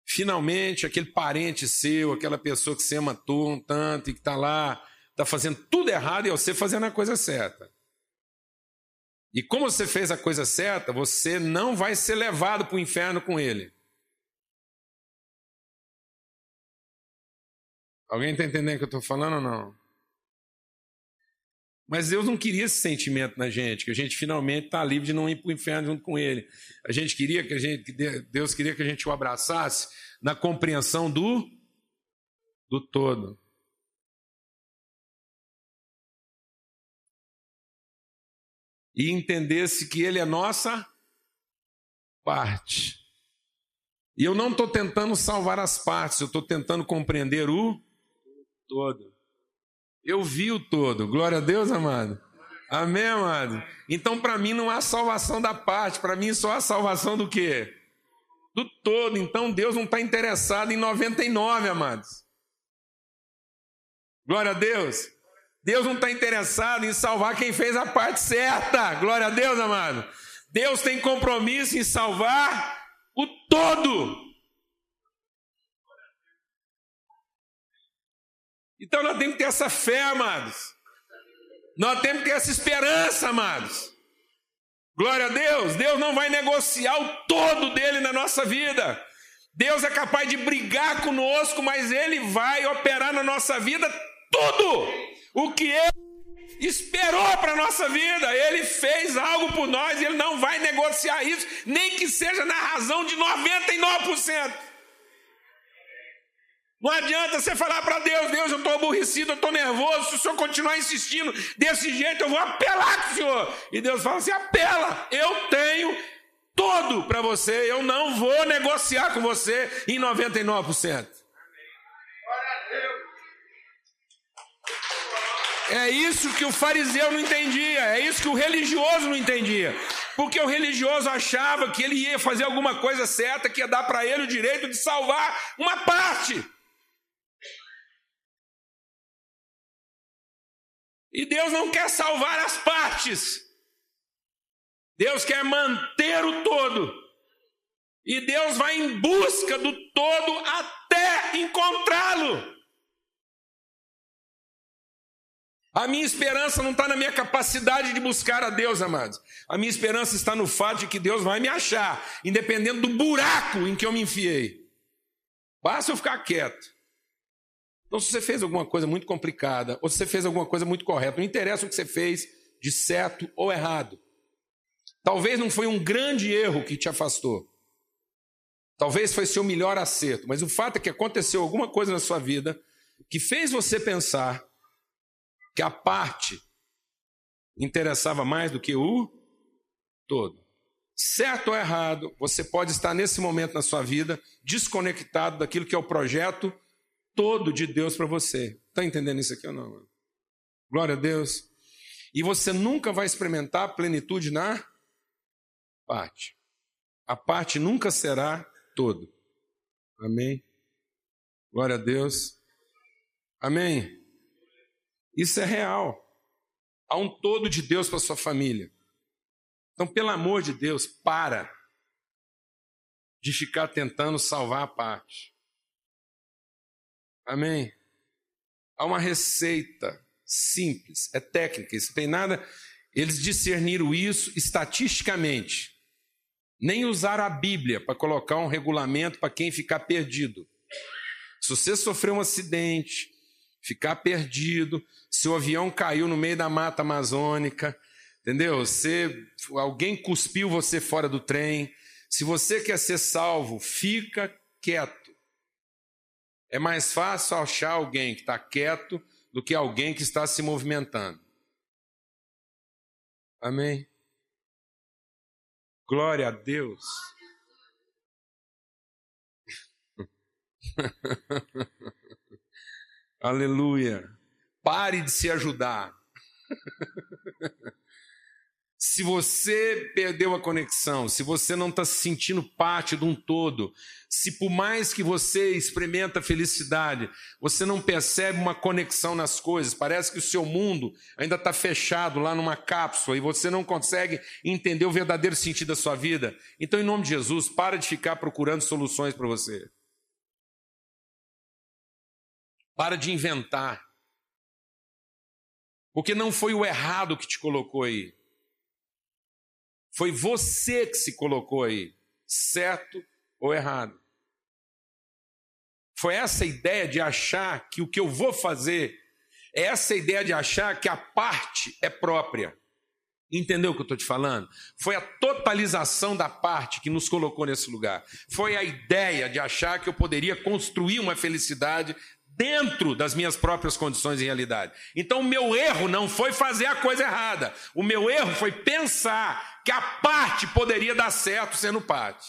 finalmente aquele parente seu, aquela pessoa que você ama tanto e que está lá, está fazendo tudo errado e você fazendo a coisa certa. E como você fez a coisa certa, você não vai ser levado para o inferno com ele. Alguém está entendendo o que eu estou falando ou não? Mas Deus não queria esse sentimento na gente, que a gente finalmente está livre de não ir para o inferno junto com Ele. A gente queria que a gente, Deus queria que a gente o abraçasse na compreensão do, do todo. E entendesse que Ele é nossa parte. E eu não estou tentando salvar as partes, eu estou tentando compreender o todo. Eu vi o todo. Glória a Deus, amado. Amém, amado? Então, para mim, não há salvação da parte, para mim só há salvação do quê? Do todo. Então, Deus não está interessado em 99, amados. Glória a Deus. Deus não está interessado em salvar quem fez a parte certa. Glória a Deus, amado. Deus tem compromisso em salvar o todo. Então nós temos que ter essa fé, amados. Nós temos que ter essa esperança, amados. Glória a Deus. Deus não vai negociar o todo dele na nossa vida. Deus é capaz de brigar conosco, mas ele vai operar na nossa vida tudo o que ele esperou para a nossa vida. Ele fez algo por nós e ele não vai negociar isso, nem que seja na razão de 99%. Não adianta você falar para Deus, Deus, eu estou aborrecido, eu estou nervoso, se o Senhor continuar insistindo desse jeito, eu vou apelar com o Senhor. E Deus fala assim: apela, eu tenho todo para você, eu não vou negociar com você em 99%. É isso que o fariseu não entendia, é isso que o religioso não entendia. Porque o religioso achava que ele ia fazer alguma coisa certa, que ia dar para ele o direito de salvar uma parte. E Deus não quer salvar as partes. Deus quer manter o todo. E Deus vai em busca do todo até encontrá-lo. A minha esperança não está na minha capacidade de buscar a Deus, amados. A minha esperança está no fato de que Deus vai me achar, independente do buraco em que eu me enfiei. Basta eu ficar quieto. Então, se você fez alguma coisa muito complicada, ou se você fez alguma coisa muito correta, não interessa o que você fez de certo ou errado. Talvez não foi um grande erro que te afastou. Talvez foi seu melhor acerto, mas o fato é que aconteceu alguma coisa na sua vida que fez você pensar que a parte interessava mais do que o todo. Certo ou errado, você pode estar nesse momento na sua vida desconectado daquilo que é o projeto todo de Deus para você. Está entendendo isso aqui ou não? Glória a Deus. E você nunca vai experimentar a plenitude na parte. A parte nunca será todo. Amém? Glória a Deus. Amém? Isso é real. Há um todo de Deus para sua família. Então, pelo amor de Deus, para de ficar tentando salvar a parte. Amém? Há uma receita simples, é técnica, isso tem nada. Eles discerniram isso estatisticamente. Nem usaram a Bíblia para colocar um regulamento para quem ficar perdido. Se você sofreu um acidente, ficar perdido, se o avião caiu no meio da mata amazônica, entendeu? Se alguém cuspiu você fora do trem, se você quer ser salvo, fica quieto. É mais fácil achar alguém que está quieto do que alguém que está se movimentando. Amém? Glória a Deus. <laughs> Aleluia. Pare de se ajudar. Se você perdeu a conexão, se você não está se sentindo parte de um todo, se por mais que você experimenta felicidade, você não percebe uma conexão nas coisas, parece que o seu mundo ainda está fechado lá numa cápsula e você não consegue entender o verdadeiro sentido da sua vida, então, em nome de Jesus, para de ficar procurando soluções para você. Para de inventar. Porque não foi o errado que te colocou aí. Foi você que se colocou aí, certo ou errado. Foi essa ideia de achar que o que eu vou fazer é essa ideia de achar que a parte é própria. Entendeu o que eu estou te falando? Foi a totalização da parte que nos colocou nesse lugar. Foi a ideia de achar que eu poderia construir uma felicidade dentro das minhas próprias condições e realidade. Então, o meu erro não foi fazer a coisa errada. O meu erro foi pensar que a parte poderia dar certo sendo parte.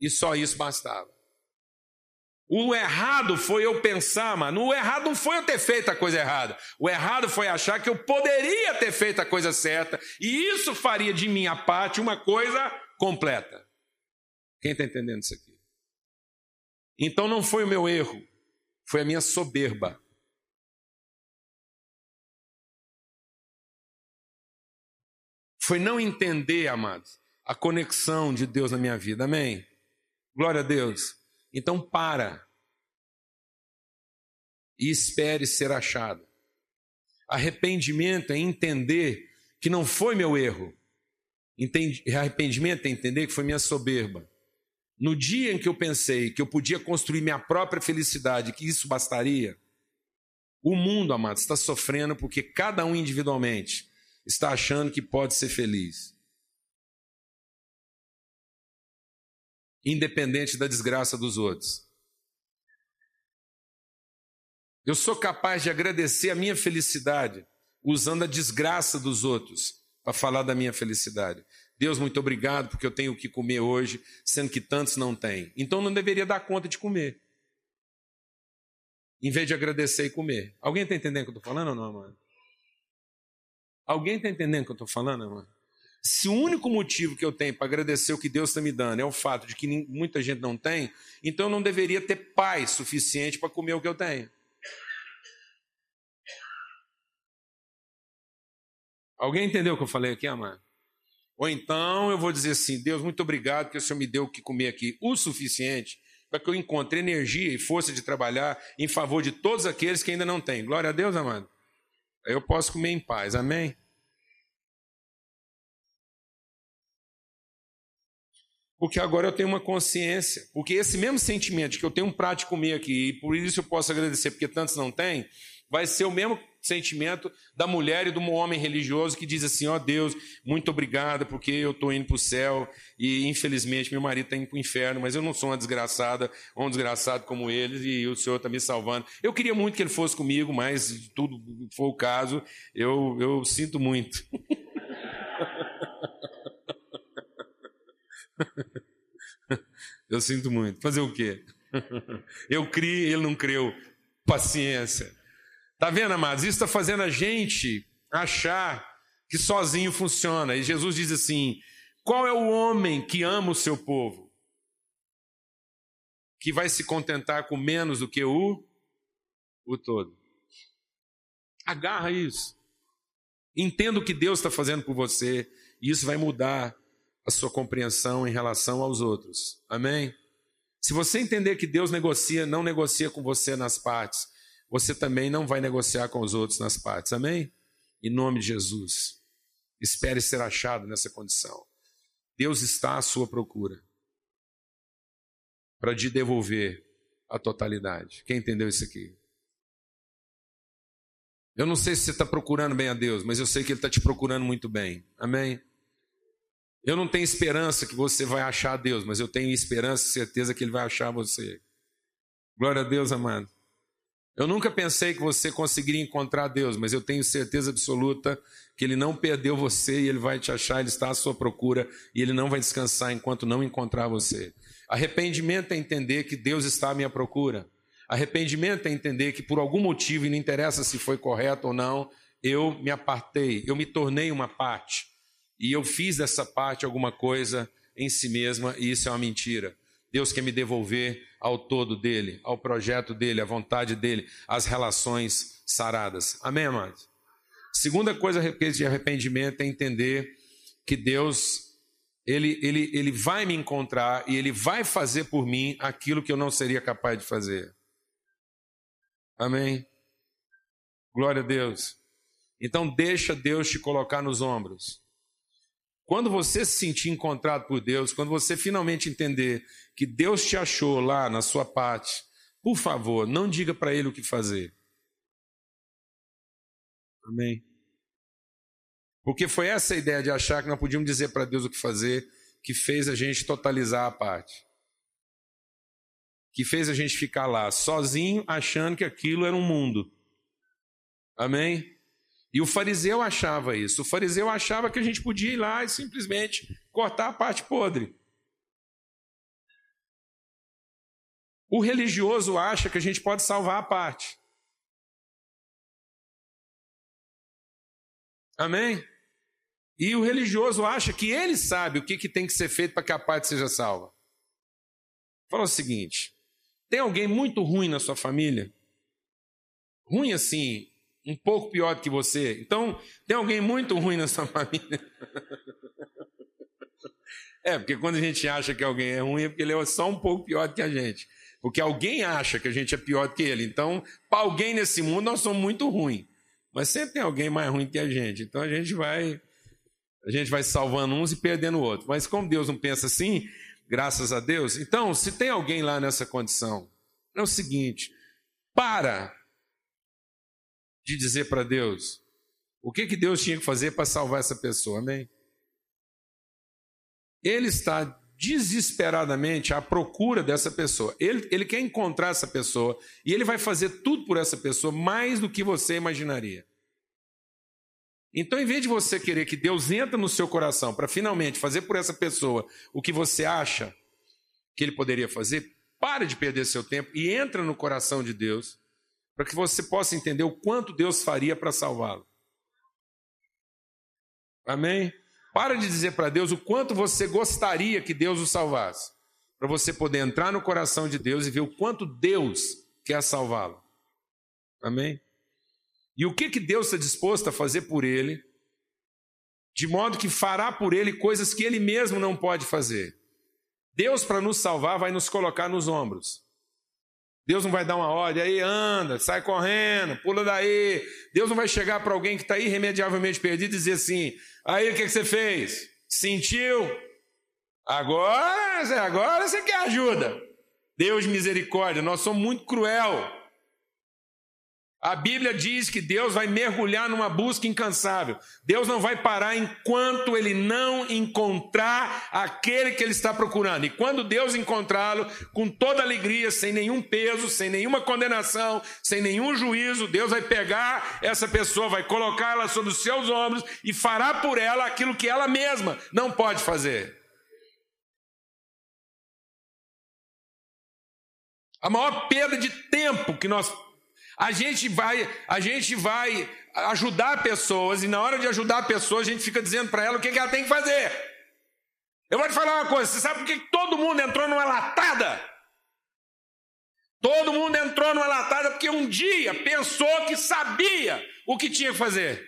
E só isso bastava. O errado foi eu pensar, mano. O errado não foi eu ter feito a coisa errada. O errado foi achar que eu poderia ter feito a coisa certa. E isso faria de minha parte uma coisa completa. Quem está entendendo isso aqui? Então não foi o meu erro foi a minha soberba. Foi não entender, amados, a conexão de Deus na minha vida. Amém? Glória a Deus. Então para e espere ser achado. Arrependimento é entender que não foi meu erro. Arrependimento é entender que foi minha soberba. No dia em que eu pensei que eu podia construir minha própria felicidade, que isso bastaria, o mundo, amados, está sofrendo porque cada um individualmente está achando que pode ser feliz. Independente da desgraça dos outros. Eu sou capaz de agradecer a minha felicidade usando a desgraça dos outros para falar da minha felicidade. Deus, muito obrigado porque eu tenho o que comer hoje, sendo que tantos não têm. Então não deveria dar conta de comer. Em vez de agradecer e comer. Alguém está entendendo o que eu estou falando ou não, amado? Alguém está entendendo o que eu estou falando, amado? Se o único motivo que eu tenho para agradecer o que Deus está me dando é o fato de que muita gente não tem, então eu não deveria ter paz suficiente para comer o que eu tenho. Alguém entendeu o que eu falei aqui, amado? Ou então eu vou dizer assim: Deus, muito obrigado que o Senhor me deu o que comer aqui, o suficiente para que eu encontre energia e força de trabalhar em favor de todos aqueles que ainda não têm. Glória a Deus, amado. Eu posso comer em paz, amém? Porque agora eu tenho uma consciência. Porque esse mesmo sentimento de que eu tenho um prato de comer aqui e por isso eu posso agradecer porque tantos não têm, vai ser o mesmo sentimento da mulher e do homem religioso que diz assim: ó oh, Deus, muito obrigada porque eu estou indo para o céu e infelizmente meu marido está indo para o inferno, mas eu não sou uma desgraçada, um desgraçado como eles e o Senhor está me salvando. Eu queria muito que ele fosse comigo, mas tudo foi o caso, eu, eu sinto muito. <laughs> eu sinto muito. Fazer o quê? Eu criei, ele não creu. Paciência. Tá vendo, amados? Isso está fazendo a gente achar que sozinho funciona. E Jesus diz assim: qual é o homem que ama o seu povo? Que vai se contentar com menos do que o, o todo. Agarra isso. Entenda o que Deus está fazendo por você. E isso vai mudar a sua compreensão em relação aos outros. Amém? Se você entender que Deus negocia, não negocia com você nas partes, você também não vai negociar com os outros nas partes. Amém? Em nome de Jesus. Espere ser achado nessa condição. Deus está à sua procura para te devolver a totalidade. Quem entendeu isso aqui? Eu não sei se você está procurando bem a Deus, mas eu sei que Ele está te procurando muito bem. Amém? Eu não tenho esperança que você vai achar Deus, mas eu tenho esperança e certeza que Ele vai achar você. Glória a Deus, amado. Eu nunca pensei que você conseguiria encontrar Deus, mas eu tenho certeza absoluta que Ele não perdeu você e Ele vai te achar, Ele está à sua procura e Ele não vai descansar enquanto não encontrar você. Arrependimento é entender que Deus está à minha procura. Arrependimento é entender que por algum motivo, e não interessa se foi correto ou não, eu me apartei, eu me tornei uma parte e eu fiz dessa parte alguma coisa em si mesma e isso é uma mentira. Deus quer me devolver ao todo dele, ao projeto dele, à vontade dele, às relações saradas. Amém, amados? Segunda coisa de arrependimento é entender que Deus ele, ele, ele vai me encontrar e ele vai fazer por mim aquilo que eu não seria capaz de fazer. Amém? Glória a Deus. Então deixa Deus te colocar nos ombros. Quando você se sentir encontrado por Deus, quando você finalmente entender que Deus te achou lá na sua parte, por favor, não diga para ele o que fazer. Amém. Porque foi essa ideia de achar que nós podíamos dizer para Deus o que fazer que fez a gente totalizar a parte. Que fez a gente ficar lá sozinho, achando que aquilo era um mundo. Amém? E o fariseu achava isso. O fariseu achava que a gente podia ir lá e simplesmente cortar a parte podre. O religioso acha que a gente pode salvar a parte. Amém? E o religioso acha que ele sabe o que, que tem que ser feito para que a parte seja salva. Fala o seguinte: tem alguém muito ruim na sua família? Ruim assim, um pouco pior do que você. Então, tem alguém muito ruim na sua <laughs> família. É, porque quando a gente acha que alguém é ruim, é porque ele é só um pouco pior do que a gente. Porque alguém acha que a gente é pior do que ele. Então, para alguém nesse mundo, nós somos muito ruins. Mas sempre tem alguém mais ruim que a gente. Então a gente vai. A gente vai salvando uns e perdendo outros. Mas como Deus não pensa assim, graças a Deus. Então, se tem alguém lá nessa condição, é o seguinte: para de dizer para Deus o que, que Deus tinha que fazer para salvar essa pessoa, amém? Ele está desesperadamente à procura dessa pessoa. Ele, ele quer encontrar essa pessoa e ele vai fazer tudo por essa pessoa mais do que você imaginaria. Então, em vez de você querer que Deus entre no seu coração para finalmente fazer por essa pessoa o que você acha que ele poderia fazer, pare de perder seu tempo e entra no coração de Deus para que você possa entender o quanto Deus faria para salvá-lo. Amém? Para de dizer para Deus o quanto você gostaria que Deus o salvasse, para você poder entrar no coração de Deus e ver o quanto Deus quer salvá-lo. Amém? E o que, que Deus está disposto a fazer por ele, de modo que fará por ele coisas que ele mesmo não pode fazer. Deus, para nos salvar, vai nos colocar nos ombros. Deus não vai dar uma ordem, aí anda, sai correndo, pula daí. Deus não vai chegar para alguém que está irremediavelmente perdido e dizer assim: aí o que, que você fez? Sentiu? Agora, agora você quer ajuda. Deus misericórdia, nós somos muito cruel. A Bíblia diz que Deus vai mergulhar numa busca incansável. Deus não vai parar enquanto ele não encontrar aquele que ele está procurando. E quando Deus encontrá-lo, com toda alegria, sem nenhum peso, sem nenhuma condenação, sem nenhum juízo, Deus vai pegar essa pessoa, vai colocá-la sobre os seus ombros e fará por ela aquilo que ela mesma não pode fazer. A maior perda de tempo que nós a gente vai, a gente vai ajudar pessoas e na hora de ajudar pessoas a gente fica dizendo para ela o que, ela tem que fazer. Eu vou te falar uma coisa, você sabe por que todo mundo entrou numa latada? Todo mundo entrou numa latada porque um dia pensou que sabia o que tinha que fazer.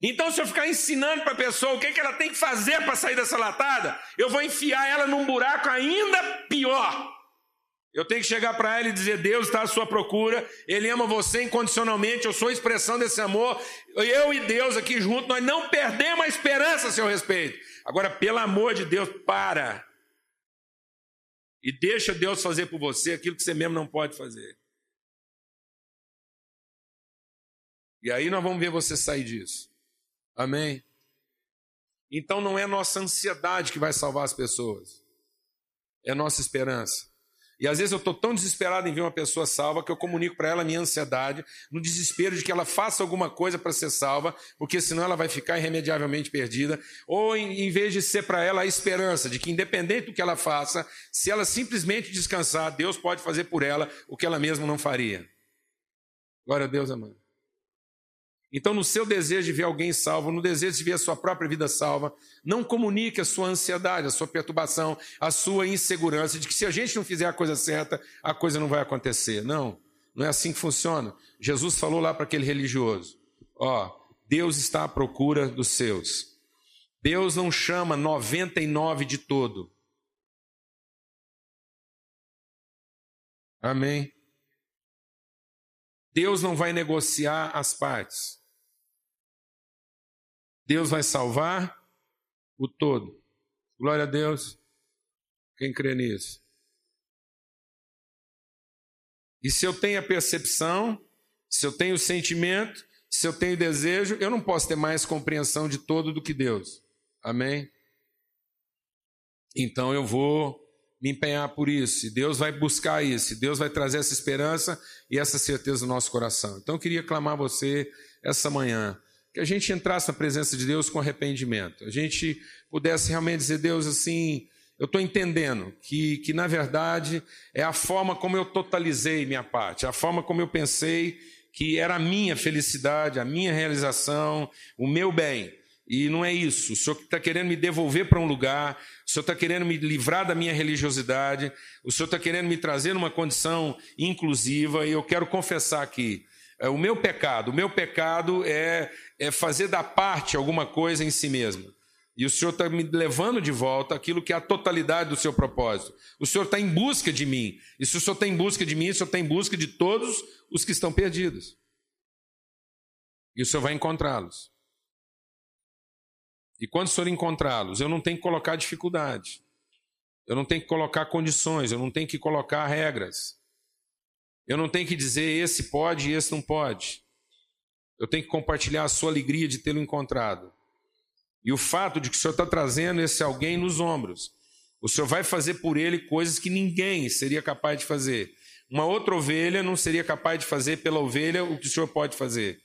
Então, se eu ficar ensinando para a pessoa o que, que ela tem que fazer para sair dessa latada, eu vou enfiar ela num buraco ainda pior. Eu tenho que chegar para ela e dizer: Deus está à sua procura, Ele ama você incondicionalmente, eu sou a expressão desse amor. Eu e Deus aqui juntos, nós não perdemos a esperança a seu respeito. Agora, pelo amor de Deus, para. E deixa Deus fazer por você aquilo que você mesmo não pode fazer. E aí nós vamos ver você sair disso. Amém? Então não é nossa ansiedade que vai salvar as pessoas, é nossa esperança. E às vezes eu estou tão desesperado em ver uma pessoa salva que eu comunico para ela a minha ansiedade, no desespero de que ela faça alguma coisa para ser salva, porque senão ela vai ficar irremediavelmente perdida. Ou em, em vez de ser para ela a esperança de que, independente do que ela faça, se ela simplesmente descansar, Deus pode fazer por ela o que ela mesma não faria. Glória a Deus, amado. Então, no seu desejo de ver alguém salvo, no desejo de ver a sua própria vida salva, não comunique a sua ansiedade, a sua perturbação, a sua insegurança de que se a gente não fizer a coisa certa, a coisa não vai acontecer. Não, não é assim que funciona. Jesus falou lá para aquele religioso: Ó, Deus está à procura dos seus. Deus não chama 99 de todo. Amém. Deus não vai negociar as partes. Deus vai salvar o todo. Glória a Deus. Quem crê nisso? E se eu tenho a percepção, se eu tenho o sentimento, se eu tenho desejo, eu não posso ter mais compreensão de todo do que Deus. Amém? Então eu vou me empenhar por isso. E Deus vai buscar isso. E Deus vai trazer essa esperança e essa certeza no nosso coração. Então eu queria clamar você essa manhã que a gente entrasse na presença de Deus com arrependimento, a gente pudesse realmente dizer, Deus, assim, eu estou entendendo que, que, na verdade, é a forma como eu totalizei minha parte, a forma como eu pensei que era a minha felicidade, a minha realização, o meu bem. E não é isso. O Senhor está querendo me devolver para um lugar, o Senhor está querendo me livrar da minha religiosidade, o Senhor está querendo me trazer numa condição inclusiva, e eu quero confessar aqui. É, o meu pecado, o meu pecado é, é fazer da parte alguma coisa em si mesmo. E o Senhor está me levando de volta aquilo que é a totalidade do seu propósito. O Senhor está em busca de mim. E se o Senhor está em busca de mim, o Senhor está em busca de todos os que estão perdidos. E o Senhor vai encontrá-los. E quando o Senhor encontrá-los, eu não tenho que colocar dificuldade. Eu não tenho que colocar condições, eu não tenho que colocar regras. Eu não tenho que dizer esse pode e esse não pode. Eu tenho que compartilhar a sua alegria de tê-lo encontrado. E o fato de que o Senhor está trazendo esse alguém nos ombros. O Senhor vai fazer por ele coisas que ninguém seria capaz de fazer. Uma outra ovelha não seria capaz de fazer pela ovelha o que o Senhor pode fazer.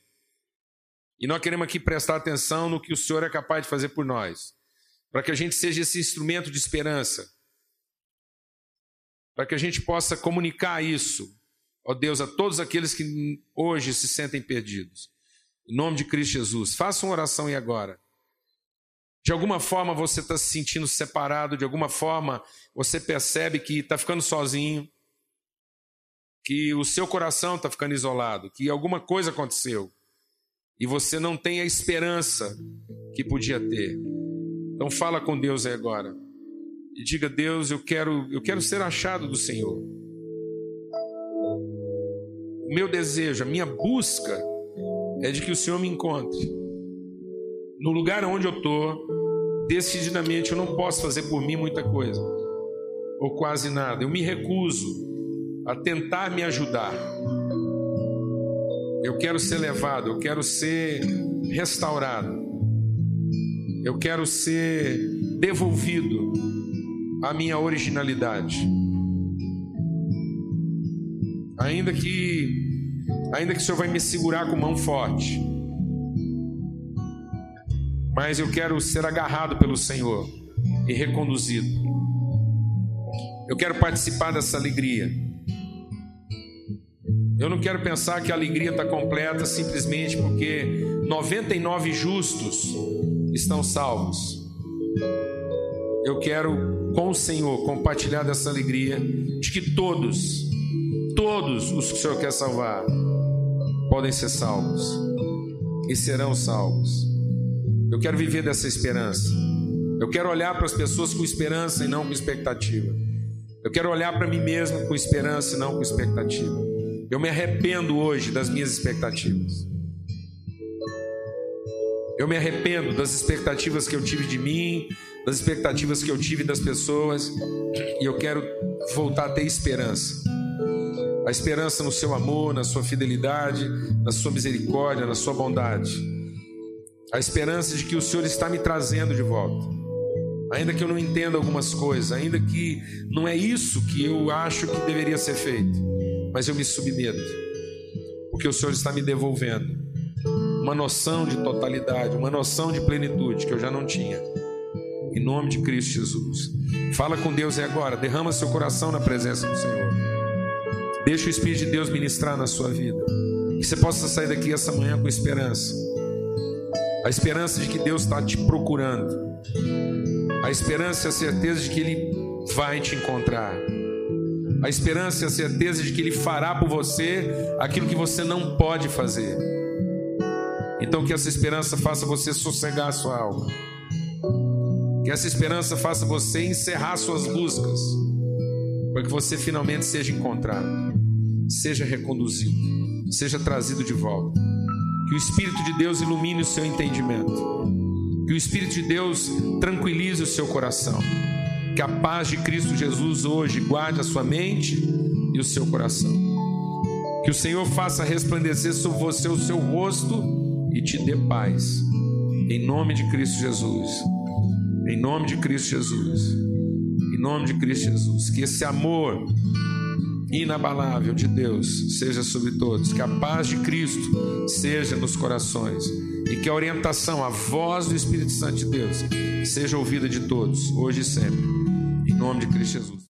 E nós queremos aqui prestar atenção no que o Senhor é capaz de fazer por nós. Para que a gente seja esse instrumento de esperança. Para que a gente possa comunicar isso ó Deus, a todos aqueles que hoje se sentem perdidos. Em nome de Cristo Jesus, faça uma oração e agora. De alguma forma você está se sentindo separado, de alguma forma você percebe que está ficando sozinho, que o seu coração está ficando isolado, que alguma coisa aconteceu e você não tem a esperança que podia ter. Então fala com Deus aí agora e diga: Deus, eu quero, eu quero ser achado do Senhor o meu desejo, a minha busca é de que o Senhor me encontre. No lugar onde eu estou, decididamente eu não posso fazer por mim muita coisa, ou quase nada. Eu me recuso a tentar me ajudar. Eu quero ser levado, eu quero ser restaurado. Eu quero ser devolvido à minha originalidade. Ainda que ainda que o Senhor vai me segurar com mão forte. Mas eu quero ser agarrado pelo Senhor e reconduzido. Eu quero participar dessa alegria. Eu não quero pensar que a alegria está completa simplesmente porque 99 justos estão salvos. Eu quero, com o Senhor, compartilhar dessa alegria de que todos, todos os que o Senhor quer salvar, podem ser salvos e serão salvos. Eu quero viver dessa esperança. Eu quero olhar para as pessoas com esperança e não com expectativa. Eu quero olhar para mim mesmo com esperança e não com expectativa. Eu me arrependo hoje das minhas expectativas. Eu me arrependo das expectativas que eu tive de mim, das expectativas que eu tive das pessoas, e eu quero voltar a ter esperança. A esperança no seu amor, na sua fidelidade, na sua misericórdia, na sua bondade. A esperança de que o Senhor está me trazendo de volta. Ainda que eu não entenda algumas coisas, ainda que não é isso que eu acho que deveria ser feito mas eu me submeto, porque o Senhor está me devolvendo uma noção de totalidade, uma noção de plenitude que eu já não tinha. Em nome de Cristo Jesus. Fala com Deus e agora, derrama seu coração na presença do Senhor. Deixa o Espírito de Deus ministrar na sua vida. Que você possa sair daqui essa manhã com esperança. A esperança de que Deus está te procurando. A esperança e a certeza de que Ele vai te encontrar a esperança e a certeza de que Ele fará por você aquilo que você não pode fazer. Então, que essa esperança faça você sossegar a sua alma. Que essa esperança faça você encerrar suas buscas, para que você finalmente seja encontrado, seja reconduzido, seja trazido de volta. Que o Espírito de Deus ilumine o seu entendimento. Que o Espírito de Deus tranquilize o seu coração que a paz de Cristo Jesus hoje guarde a sua mente e o seu coração. Que o Senhor faça resplandecer sobre você o seu rosto e te dê paz. Em nome de Cristo Jesus. Em nome de Cristo Jesus. Em nome de Cristo Jesus. Que esse amor inabalável de Deus seja sobre todos. Que a paz de Cristo seja nos corações. E que a orientação, a voz do Espírito Santo de Deus seja ouvida de todos, hoje e sempre. Em nome de Cristo Jesus.